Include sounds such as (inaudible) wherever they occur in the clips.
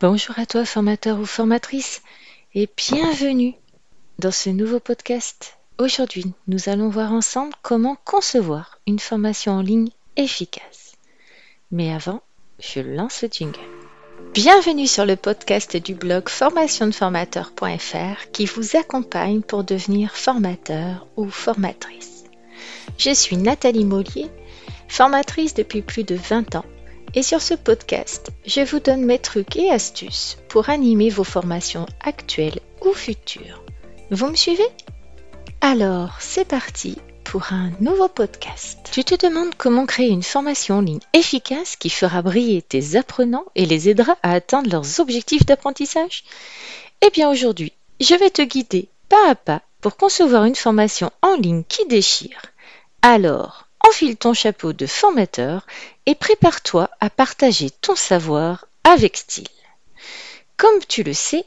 Bonjour à toi formateur ou formatrice et bienvenue dans ce nouveau podcast. Aujourd'hui, nous allons voir ensemble comment concevoir une formation en ligne efficace. Mais avant, je lance le jingle. Bienvenue sur le podcast du blog formationdeformateur.fr qui vous accompagne pour devenir formateur ou formatrice. Je suis Nathalie Mollier, formatrice depuis plus de 20 ans et sur ce podcast, je vous donne mes trucs et astuces pour animer vos formations actuelles ou futures. Vous me suivez? Alors, c'est parti pour un nouveau podcast. Tu te demandes comment créer une formation en ligne efficace qui fera briller tes apprenants et les aidera à atteindre leurs objectifs d'apprentissage? Eh bien aujourd'hui, je vais te guider pas à pas pour concevoir une formation en ligne qui déchire. Alors, enfile ton chapeau de formateur et prépare-toi à partager ton savoir avec style. Comme tu le sais,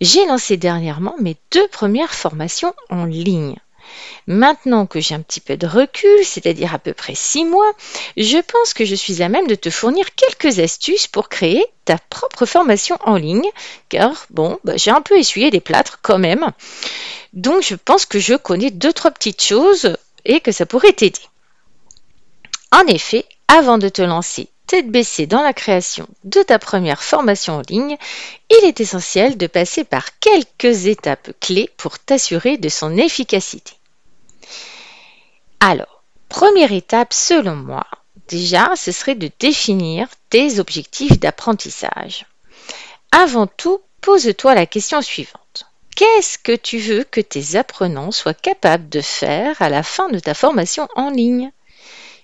j'ai lancé dernièrement mes deux premières formations en ligne. Maintenant que j'ai un petit peu de recul, c'est-à-dire à peu près six mois, je pense que je suis à même de te fournir quelques astuces pour créer ta propre formation en ligne, car bon, bah, j'ai un peu essuyé les plâtres quand même. Donc je pense que je connais deux, trois petites choses et que ça pourrait t'aider. En effet, avant de te lancer tête baissée dans la création de ta première formation en ligne, il est essentiel de passer par quelques étapes clés pour t'assurer de son efficacité. Alors, première étape selon moi, déjà, ce serait de définir tes objectifs d'apprentissage. Avant tout, pose-toi la question suivante. Qu'est-ce que tu veux que tes apprenants soient capables de faire à la fin de ta formation en ligne?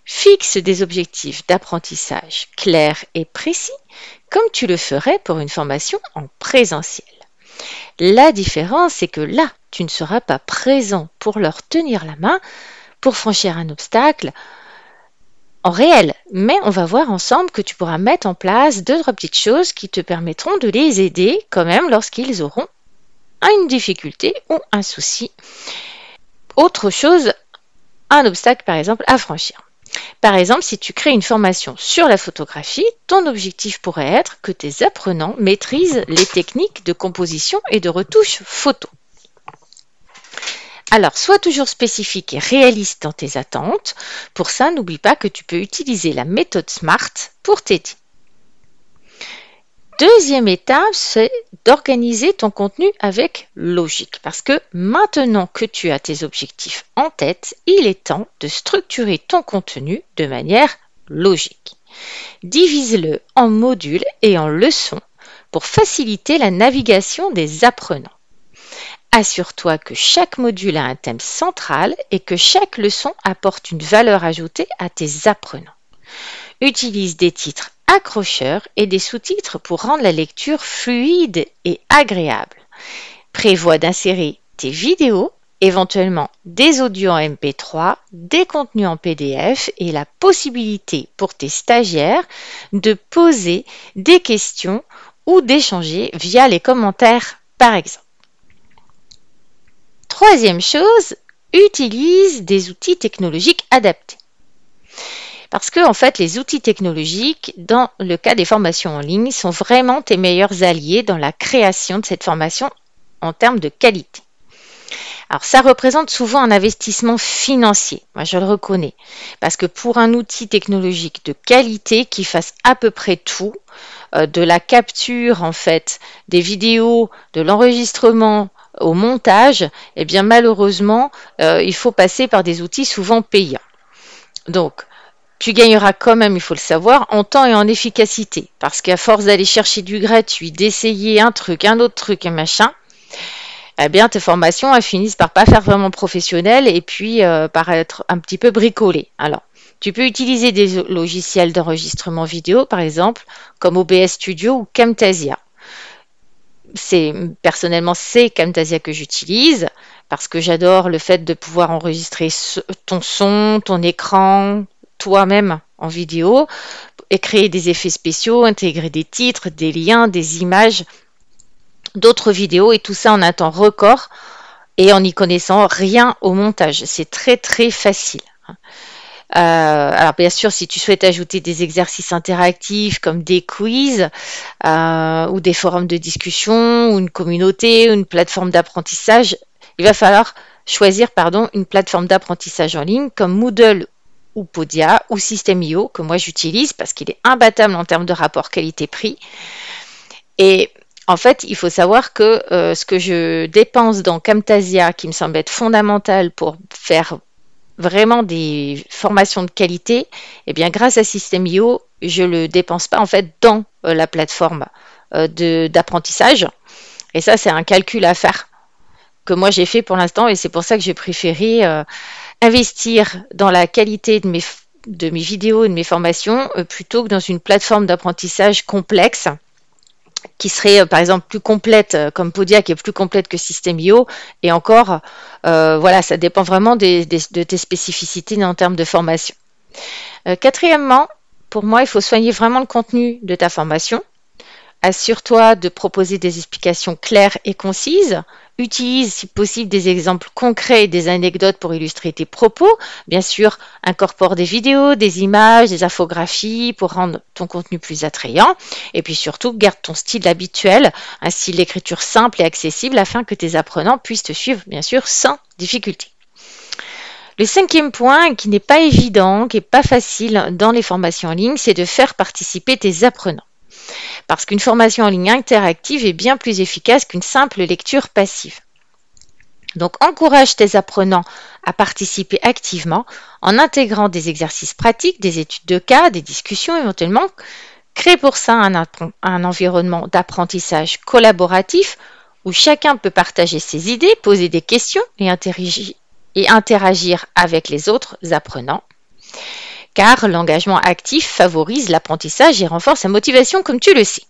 Fixe des objectifs d'apprentissage clairs et précis, comme tu le ferais pour une formation en présentiel. La différence, c'est que là, tu ne seras pas présent pour leur tenir la main, pour franchir un obstacle en réel. Mais on va voir ensemble que tu pourras mettre en place deux, trois petites choses qui te permettront de les aider quand même lorsqu'ils auront une difficulté ou un souci. Autre chose, un obstacle par exemple à franchir. Par exemple, si tu crées une formation sur la photographie, ton objectif pourrait être que tes apprenants maîtrisent les techniques de composition et de retouche photo. Alors, sois toujours spécifique et réaliste dans tes attentes. Pour ça, n'oublie pas que tu peux utiliser la méthode SMART pour t'aider. Deuxième étape, c'est d'organiser ton contenu avec logique. Parce que maintenant que tu as tes objectifs en tête, il est temps de structurer ton contenu de manière logique. Divise-le en modules et en leçons pour faciliter la navigation des apprenants. Assure-toi que chaque module a un thème central et que chaque leçon apporte une valeur ajoutée à tes apprenants. Utilise des titres accrocheurs et des sous-titres pour rendre la lecture fluide et agréable. Prévois d'insérer tes vidéos, éventuellement des audios en MP3, des contenus en PDF et la possibilité pour tes stagiaires de poser des questions ou d'échanger via les commentaires par exemple. Troisième chose, utilise des outils technologiques adaptés. Parce que, en fait, les outils technologiques, dans le cas des formations en ligne, sont vraiment tes meilleurs alliés dans la création de cette formation en termes de qualité. Alors ça représente souvent un investissement financier, moi je le reconnais, parce que pour un outil technologique de qualité qui fasse à peu près tout, euh, de la capture en fait des vidéos, de l'enregistrement au montage, eh bien malheureusement euh, il faut passer par des outils souvent payants. Donc tu gagneras quand même, il faut le savoir, en temps et en efficacité. Parce qu'à force d'aller chercher du gratuit, d'essayer un truc, un autre truc, un machin, eh bien, tes formations, elles finissent par pas faire vraiment professionnel et puis euh, par être un petit peu bricolées. Alors, tu peux utiliser des logiciels d'enregistrement vidéo, par exemple, comme OBS Studio ou Camtasia. C'est personnellement c'est Camtasia que j'utilise parce que j'adore le fait de pouvoir enregistrer ton son, ton écran, toi-même en vidéo et créer des effets spéciaux, intégrer des titres, des liens, des images, d'autres vidéos et tout ça en un temps record et en n'y connaissant rien au montage. C'est très très facile. alors bien sûr, si tu souhaites ajouter des exercices interactifs comme des quiz ou des forums de discussion ou une communauté ou une plateforme d'apprentissage, il va falloir choisir pardon, une plateforme d'apprentissage en ligne comme Moodle ou Podia ou System.io que moi j'utilise parce qu'il est imbattable en termes de rapport qualité-prix. Et en fait, il faut savoir que euh, ce que je dépense dans Camtasia, qui me semble être fondamental pour faire vraiment des formations de qualité, eh bien, grâce à System.io, je ne le dépense pas en fait dans euh, la plateforme euh, d'apprentissage. Et ça, c'est un calcul à faire que moi j'ai fait pour l'instant et c'est pour ça que j'ai préféré euh, investir dans la qualité de mes, de mes vidéos et de mes formations euh, plutôt que dans une plateforme d'apprentissage complexe qui serait euh, par exemple plus complète comme Podia qui est plus complète que System.io et encore voilà ça dépend vraiment de tes spécificités en termes de formation. quatrièmement, pour moi il faut soigner vraiment le contenu de ta formation. Assure-toi de proposer des explications claires et concises Utilise si possible des exemples concrets et des anecdotes pour illustrer tes propos. Bien sûr, incorpore des vidéos, des images, des infographies pour rendre ton contenu plus attrayant. Et puis surtout, garde ton style habituel, un style d'écriture simple et accessible afin que tes apprenants puissent te suivre, bien sûr, sans difficulté. Le cinquième point, qui n'est pas évident, qui n'est pas facile dans les formations en ligne, c'est de faire participer tes apprenants parce qu'une formation en ligne interactive est bien plus efficace qu'une simple lecture passive. Donc encourage tes apprenants à participer activement en intégrant des exercices pratiques, des études de cas, des discussions éventuellement. Crée pour ça un, environnement d'apprentissage collaboratif où chacun peut partager ses idées, poser des questions et interagir avec les autres apprenants car l'engagement actif favorise l'apprentissage et renforce la motivation comme tu le sais.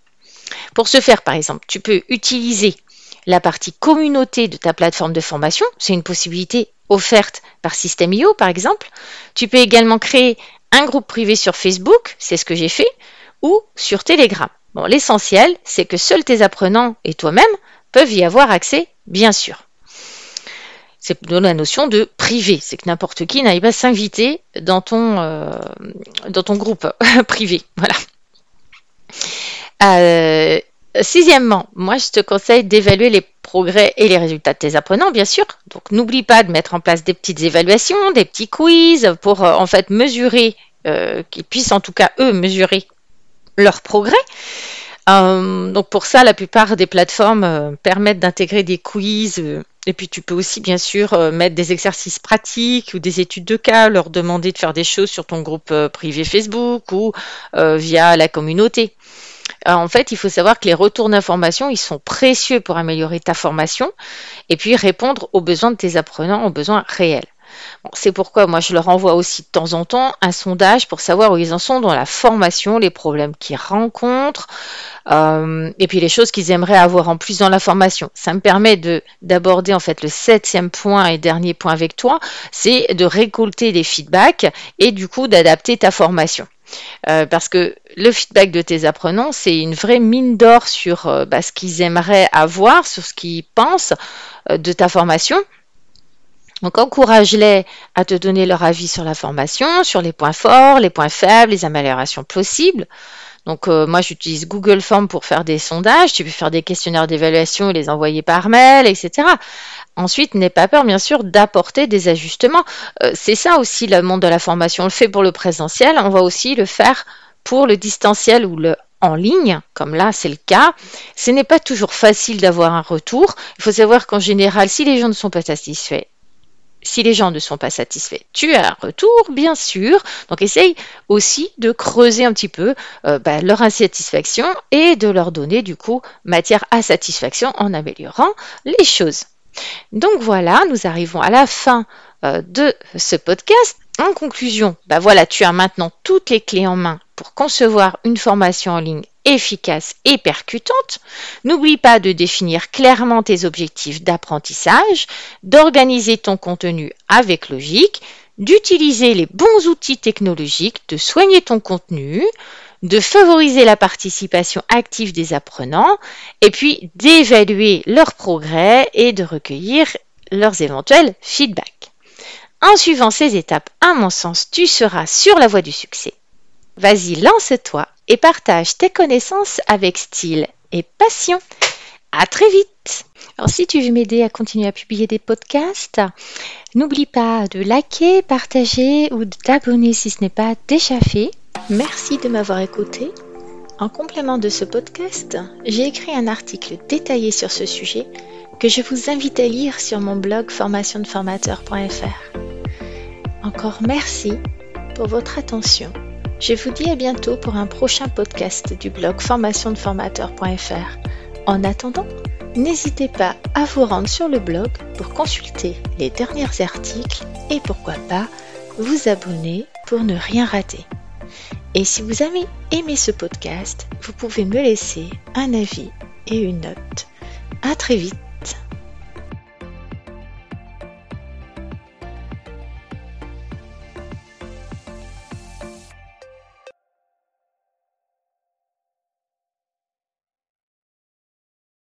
Pour ce faire, par exemple, tu peux utiliser la partie communauté de ta plateforme de formation, c'est une possibilité offerte par System.io par exemple. Tu peux également créer un groupe privé sur Facebook, c'est ce que j'ai fait, ou sur Telegram. Bon, l'essentiel, c'est que seuls tes apprenants et toi-même peuvent y avoir accès, bien sûr c'est la notion de privé. C'est que n'importe qui n'arrive pas s'inviter dans ton, euh, dans groupe (laughs) privé. Voilà. Euh, sixièmement, moi je te conseille d'évaluer les progrès et les résultats de tes apprenants, bien sûr. Donc n'oublie pas de mettre en place des petites évaluations, des petits quiz pour euh, en fait mesurer, qu'ils puissent en tout cas eux mesurer leur progrès. donc pour ça, la plupart des plateformes permettent d'intégrer des quiz et puis tu peux aussi bien sûr euh, mettre des exercices pratiques ou des études de cas, leur demander de faire des choses sur ton groupe euh, privé Facebook ou euh, via la communauté. en fait, il faut savoir que les retours d'information, ils sont précieux pour améliorer ta formation et puis répondre aux besoins de tes apprenants, aux besoins réels c'est pourquoi moi je leur envoie aussi de temps en temps un sondage pour savoir où ils en sont dans la formation, les problèmes qu'ils rencontrent, euh, et puis les choses qu'ils aimeraient avoir en plus dans la formation. Ça me permet de d'aborder en fait le septième point et dernier point avec toi, c'est de récolter des feedbacks et du coup d'adapter ta formation. Euh, parce que le feedback de tes apprenants, c'est une vraie mine d'or sur euh, bah, ce qu'ils aimeraient avoir, sur ce qu'ils pensent de ta formation. Donc encourage-les à te donner leur avis sur la formation, sur les points forts, les points faibles, les améliorations possibles. Donc euh, moi j'utilise Google Form pour faire des sondages, tu peux faire des questionnaires d'évaluation et les envoyer par mail, etc. Ensuite, n'aie pas peur bien sûr d'apporter des ajustements. Euh, c'est ça aussi le monde de la formation. On le fait pour le présentiel, on va aussi le faire pour le distanciel ou le en ligne, comme là c'est le cas, ce n'est pas toujours facile d'avoir un retour. Il faut savoir qu'en général, si les gens ne sont pas satisfaits, si les gens ne sont pas satisfaits, tu as un retour, bien sûr. Donc essaye aussi de creuser un petit peu euh, bah, leur insatisfaction et de leur donner du coup matière à satisfaction en améliorant les choses. Donc voilà, nous arrivons à la fin euh, de ce podcast. En conclusion, bah voilà, tu as maintenant toutes les clés en main pour concevoir une formation en ligne efficace et percutante, n'oublie pas de définir clairement tes objectifs d'apprentissage, d'organiser ton contenu avec logique, d'utiliser les bons outils technologiques, de soigner ton contenu, de favoriser la participation active des apprenants et puis d'évaluer leurs progrès et de recueillir leurs éventuels feedbacks. En suivant ces étapes, à mon sens, tu seras sur la voie du succès. Vas-y, lance-toi et partage tes connaissances avec style et passion. À très vite. Alors si tu veux m'aider à continuer à publier des podcasts, n'oublie pas de liker, partager ou de t'abonner si ce n'est pas déjà fait. Merci de m'avoir écouté. En complément de ce podcast, j'ai écrit un article détaillé sur ce sujet que je vous invite à lire sur mon blog formationdeformateur.fr. Encore merci pour votre attention. Je vous dis à bientôt pour un prochain podcast du blog formationdeformateur.fr. En attendant, n'hésitez pas à vous rendre sur le blog pour consulter les derniers articles et pourquoi pas vous abonner pour ne rien rater. Et si vous avez aimé ce podcast, vous pouvez me laisser un avis et une note. À très vite